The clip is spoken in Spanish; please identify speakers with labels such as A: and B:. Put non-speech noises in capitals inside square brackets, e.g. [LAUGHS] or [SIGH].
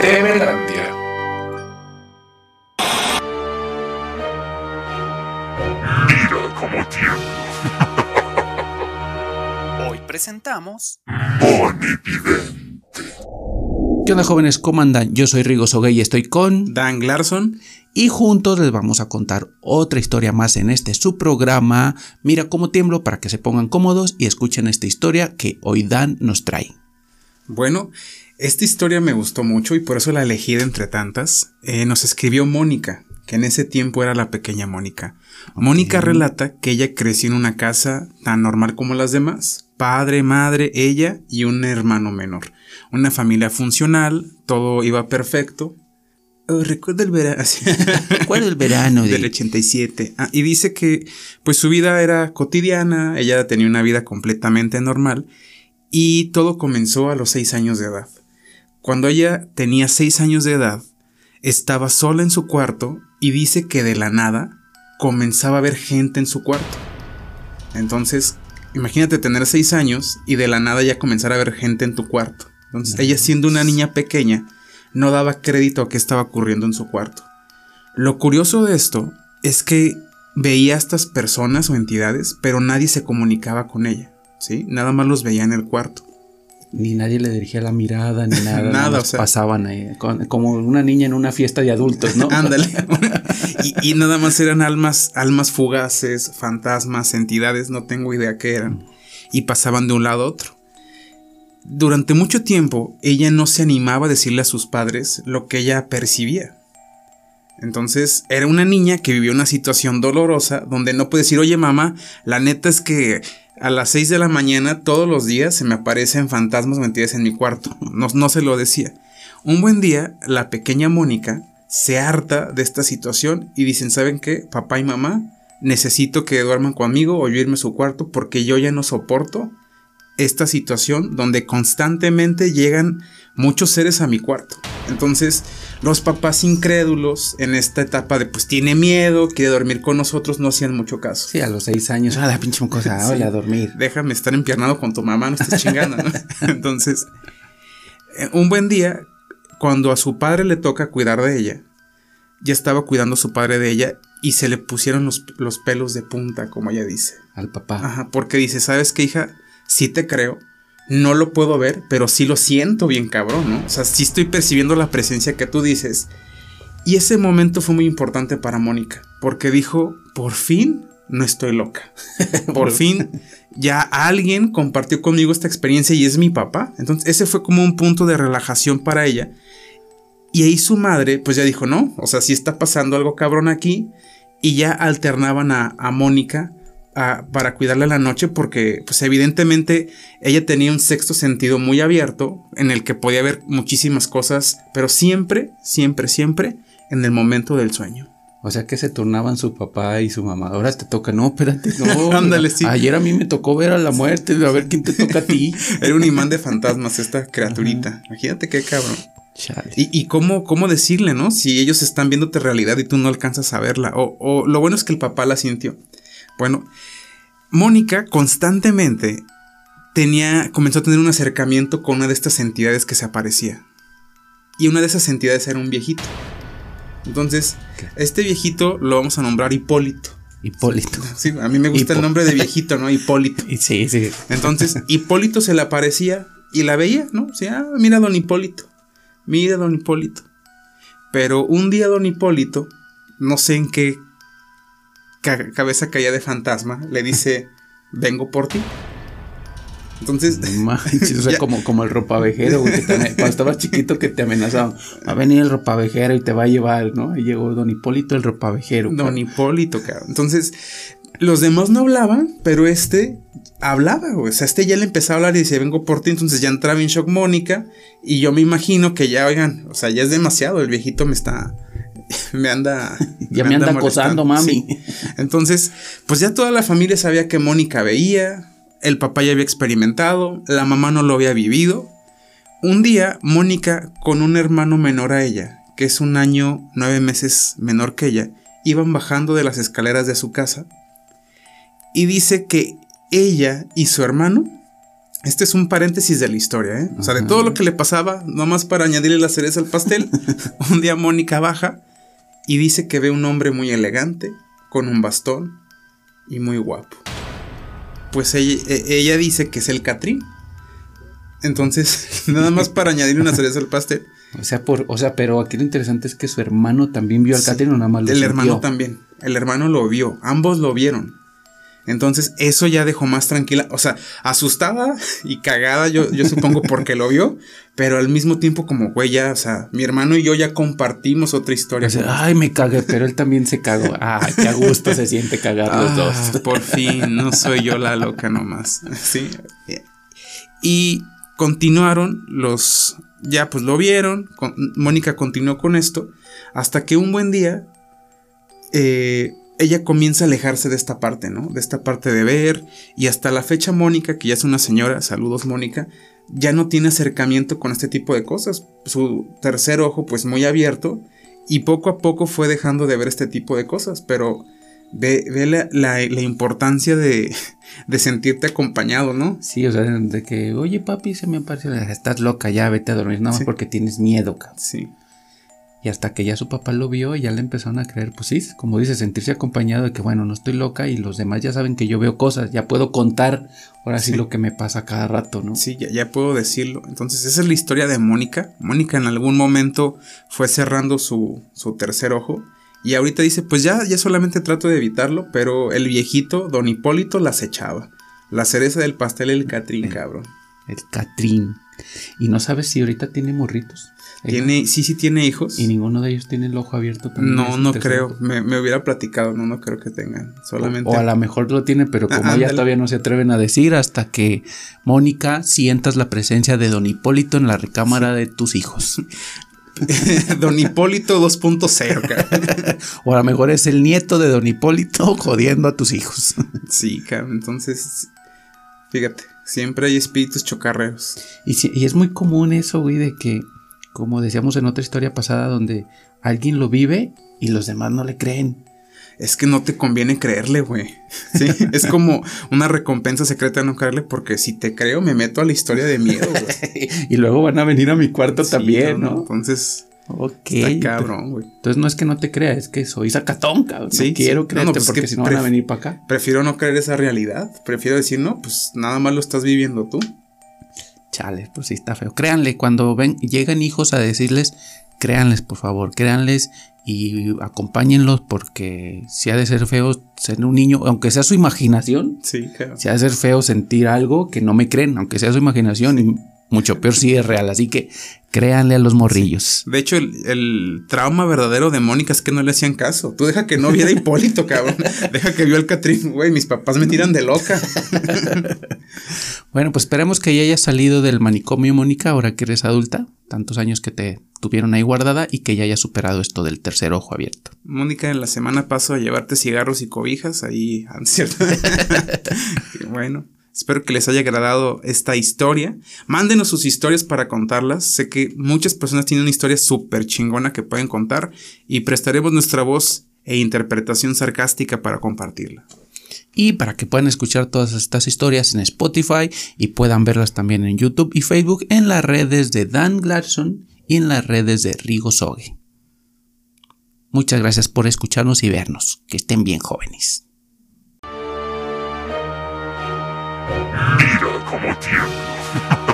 A: Temelandia.
B: Mira cómo tiemblo. [LAUGHS]
C: Hoy presentamos
D: ¿Qué onda jóvenes? ¿Cómo andan? Yo soy Rigo Soguey y estoy con...
E: Dan Larson.
D: Y juntos les vamos a contar otra historia más en este su programa. Mira cómo tiemblo para que se pongan cómodos y escuchen esta historia que hoy Dan nos trae.
E: Bueno, esta historia me gustó mucho y por eso la elegí de entre tantas. Eh, nos escribió Mónica, que en ese tiempo era la pequeña Mónica. Mónica relata que ella creció en una casa tan normal como las demás. Padre, madre, ella y un hermano menor. Una familia funcional, todo iba perfecto. Oh, recuerdo el verano. [LAUGHS]
D: Recuerdo el verano de-
E: del 87. Ah, y dice que pues su vida era cotidiana, ella tenía una vida completamente normal y todo comenzó a los seis años de edad. Cuando ella tenía seis años de edad, estaba sola en su cuarto y dice que de la nada comenzaba a ver gente en su cuarto. Entonces, imagínate tener seis años y de la nada ya comenzar a ver gente en tu cuarto. Entonces, ella siendo una niña pequeña, no daba crédito a qué estaba ocurriendo en su cuarto. Lo curioso de esto es que veía a estas personas o entidades, pero nadie se comunicaba con ella, ¿sí? Nada más los veía en el cuarto.
D: Ni nadie le dirigía la mirada ni [LAUGHS] nada.
E: Nada, o sea-
D: pasaban ahí, con- como una niña en una fiesta de adultos, ¿no? [LAUGHS]
E: Ándale. [LAUGHS] y, y nada más eran almas, almas fugaces, fantasmas, entidades, no tengo idea qué eran. Y pasaban de un lado a otro. Durante mucho tiempo, ella no se animaba a decirle a sus padres lo que ella percibía. Entonces, era una niña que vivió una situación dolorosa donde no puede decir, oye mamá, la neta es que a las 6 de la mañana todos los días se me aparecen fantasmas o entidades en mi cuarto. No, no se lo decía. Un buen día, la pequeña Mónica se harta de esta situación y dicen, ¿saben qué? Papá y mamá, necesito que duerman conmigo o yo irme a su cuarto porque yo ya no soporto esta situación donde constantemente llegan muchos seres a mi cuarto. Entonces, los papás incrédulos en esta etapa de pues tiene miedo, quiere dormir con nosotros, no hacían mucho caso.
D: Sí, a los seis años. Ah, la pinche cosa. [LAUGHS]
E: Sí.
D: Hola, a dormir.
E: Déjame estar empiernado con tu mamá, no estés chingando, ¿no? [LAUGHS] Entonces, eh, un buen día, cuando a su padre le toca cuidar de ella, ya estaba cuidando a su padre de ella y se le pusieron los, los pelos de punta, como ella dice.
D: Al papá.
E: Ajá, porque dice, ¿sabes qué, hija? Sí te creo. No lo puedo ver, pero sí lo siento bien cabrón, ¿no? O sea, sí estoy percibiendo la presencia que tú dices. Y ese momento fue muy importante para Mónica, porque dijo, por fin no estoy loca. [LAUGHS] Por fin ya alguien compartió conmigo esta experiencia y es mi papá. Entonces ese fue como un punto de relajación para ella. Y ahí su madre pues ya dijo, no, o sea, sí está pasando algo cabrón aquí. Y ya alternaban a, a Mónica a- para cuidarla la noche porque pues evidentemente ella tenía un sexto sentido muy abierto en el que podía ver muchísimas cosas, pero siempre, siempre, siempre en el momento del sueño.
D: O sea que se turnaban su papá y su mamá. Ahora te toca, no, espérate, no. [LAUGHS]
E: Ándale, sí.
D: Ayer a mí me tocó ver a la muerte, a ver quién te toca a ti. [LAUGHS]
E: Era un imán de fantasmas esta criaturita. Imagínate qué cabrón.
D: Chale.
E: Y, y cómo, cómo decirle, ¿no? Si ellos están viéndote realidad y tú no alcanzas a verla. O, o lo bueno es que el papá la sintió. Bueno, Mónica constantemente tenía, comenzó a tener un acercamiento con una de estas entidades que se aparecía. Y una de esas entidades era un viejito. Entonces, este viejito lo vamos a nombrar Hipólito.
D: Hipólito. [LAUGHS]
E: Sí, a mí me gusta
D: Hipo.
E: el nombre de [LAUGHS] viejito, ¿no? Hipólito.
D: Sí, sí.
E: Entonces, [LAUGHS] Hipólito se le aparecía y la veía, ¿no? O sea, ah, mira a don Hipólito. Mira a don Hipólito. Pero un día don Hipólito, no sé en qué ca- cabeza caía de fantasma, le dice, vengo por ti. Entonces,
D: manches, o sea, [LAUGHS]
E: Ya.
D: como, como el ropavejero, güey, que te ame- cuando estabas chiquito que te amenazaban. Va a venir el ropavejero y te va a llevar, ¿no? Ahí llegó don Hipólito el ropavejero.
E: don Hipólito, cabrón. Entonces, los demás no hablaban, pero este hablaba, güey. O sea, este ya le empezaba a hablar y decía, vengo por ti. Entonces ya entraba en shock Mónica. Y yo me imagino que ya, oigan, o sea, ya es demasiado. El viejito me está. [LAUGHS] Me anda. [LAUGHS]
D: Ya me anda acosando, mami.
E: Sí. Entonces, pues ya toda la familia sabía que Mónica veía. El papá ya había experimentado. La mamá no lo había vivido. Un día, Mónica, con un hermano menor a ella, que es un año, nueve meses menor que ella, iban bajando de las escaleras de su casa. Y dice que ella y su hermano Este es un paréntesis de la historia, ¿eh? O sea, de todo lo que le pasaba, nomás para añadirle la cereza al pastel, [LAUGHS] un día Mónica baja y dice que ve un hombre muy elegante, con un bastón y muy guapo. Pues ella, e- ella dice que es el Catrín. Entonces, [LAUGHS] nada más para añadirle una cereza al pastel.
D: O sea, por, o sea, pero aquí lo interesante es que su hermano también vio al
E: Sí,
D: Catrín o nada más lo
E: El
D: sintió?
E: hermano también. El hermano lo vio. Ambos lo vieron. Entonces, eso ya dejó más tranquila. O sea, asustada [LAUGHS] y cagada, yo, yo supongo, porque lo vio. Pero al mismo tiempo, como, güey, ya, o sea, mi hermano y yo ya compartimos otra historia.
D: O sea, ay, me cagué, pero él también se cagó. [LAUGHS] Ah, qué a gusto se siente cagar los
E: Ah,
D: dos. [LAUGHS]
E: Por fin, no soy yo la loca nomás. Sí. Y continuaron los. Ya pues lo vieron. con- Mónica continuó con esto. Hasta que un buen día. eh, ella comienza a alejarse de esta parte, ¿no? De esta parte de ver. Y hasta la fecha, Mónica, que ya es una señora, saludos, Mónica, ya no tiene acercamiento con este tipo de cosas. Su tercer ojo, pues muy abierto. Y poco a poco fue dejando de ver este tipo de cosas. Pero ve, ve la, la- la importancia de, [LAUGHS] de sentirte acompañado, ¿no?
D: Sí, o sea, de que, oye, papi, se me apareció. Estás loca, ya vete a dormir. Nada más
E: Sí.
D: porque tienes miedo, cabrón.
E: Sí.
D: Y hasta que ya su papá lo vio, ya le empezaron a creer, pues sí, como dice, sentirse acompañado de que, bueno, no estoy loca y los demás ya saben que yo veo cosas, ya puedo contar ahora sí,
E: Sí.
D: lo que me pasa cada rato, ¿no?
E: Sí, ya, ya puedo decirlo. Entonces, esa es la historia de Mónica. Mónica en algún momento fue cerrando su, su tercer ojo. Y ahorita dice, pues ya, ya solamente trato de evitarlo, pero el viejito, don Hipólito, las echaba. La cereza del pastel, el Catrín, cabrón.
D: El Catrín. Y no sabes si ahorita tiene morritos.
E: Tiene, sí, sí tiene hijos.
D: Y ninguno de ellos tiene el ojo abierto también.
E: No, no creo. Me, me hubiera platicado. No, no creo que tengan. Solamente.
D: O a lo mejor lo tiene, pero
E: Ah,
D: como ya
E: ándale.
D: todavía no se atreven a decir hasta que Mónica sientas la presencia de Don Hipólito en la recámara de tus hijos. [LAUGHS]
E: don Hipólito 2.0, [LAUGHS] cabrón.
D: O a lo mejor es el nieto de Don Hipólito [LAUGHS] jodiendo a tus hijos.
E: Sí, cabrón. Entonces, fíjate, siempre hay espíritus chocarreros.
D: Y, si- y es muy común eso, güey, de que, como decíamos en otra historia pasada, donde alguien lo vive y los demás no le creen.
E: Es que no te conviene creerle, güey. Sí, [LAUGHS] es como una recompensa secreta no creerle, porque si te creo, me meto a la historia de miedo, güey. [LAUGHS]
D: y luego van a venir a mi cuarto
E: Sí,
D: también,
E: no,
D: ¿no?
E: Entonces,
D: Ok.
E: está cabrón, güey.
D: Entonces no es que no te crea, es que soy sacatón, cabrón.
E: Sí,
D: no quiero
E: sí.
D: creerte
E: No, no, pues es
D: porque
E: que
D: si no van a venir para acá.
E: Prefiero no creer esa realidad. Prefiero decir, no, pues nada más lo estás viviendo tú.
D: Chale, pues sí está feo. Créanle, cuando ven, llegan hijos a decirles, créanles, por favor, créanles y acompáñenlos porque si ha de ser feo ser un niño, aunque sea su imaginación,
E: Sí,
D: si ha de ser feo sentir algo que no me creen, aunque sea su imaginación, y mucho peor si es real. Así que créanle a los morrillos.
E: De hecho, el, el trauma verdadero de Mónica es que no le hacían caso. Tú deja que no viera [LAUGHS] Hipólito, cabrón. Deja que vio al Catrín, güey. Mis papás me tiran de loca. [LAUGHS]
D: Bueno, pues esperemos que ya hayas salido del manicomio, Mónica, ahora que eres adulta, tantos años que te tuvieron ahí guardada y que ya hayas superado esto del tercer ojo abierto.
E: Mónica, en la semana paso a llevarte cigarros y cobijas. Ahí, [LAUGHS] ah, ¿cierto? [LAUGHS] Bueno. Espero que les haya agradado esta historia. Mándenos sus historias para contarlas. Sé que muchas personas tienen una historia súper chingona que pueden contar y prestaremos nuestra voz e interpretación sarcástica para compartirla.
D: Y para que puedan escuchar todas estas historias en Spotify y puedan verlas también en YouTube y Facebook en las redes de Dan Gladson y en las redes de Rigo Soge. Muchas gracias por escucharnos y vernos. Que estén bien jóvenes.
B: Mira cómo tiemblo. [LAUGHS]